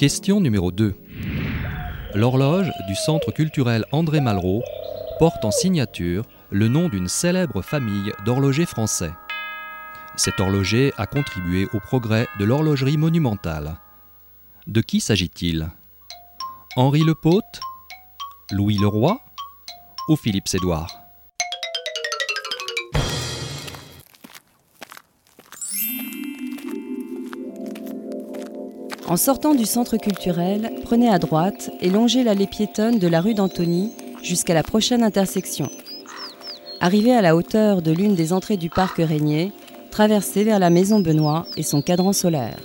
Question numéro 2. L'horloge du Centre culturel André Malraux porte en signature le nom d'une célèbre famille d'horlogers français. Cet horloger a contribué au progrès de l'horlogerie monumentale. De qui s'agit-il? Henri Lepôte Louis Leroy? Ou Philippe Sédouard? En sortant du centre culturel, prenez à droite et longez l'allée piétonne de la rue d'Antony jusqu'à la prochaine intersection. Arrivez à la hauteur de l'une des entrées du parc Régnier, traversez vers la maison Benoît et son cadran solaire.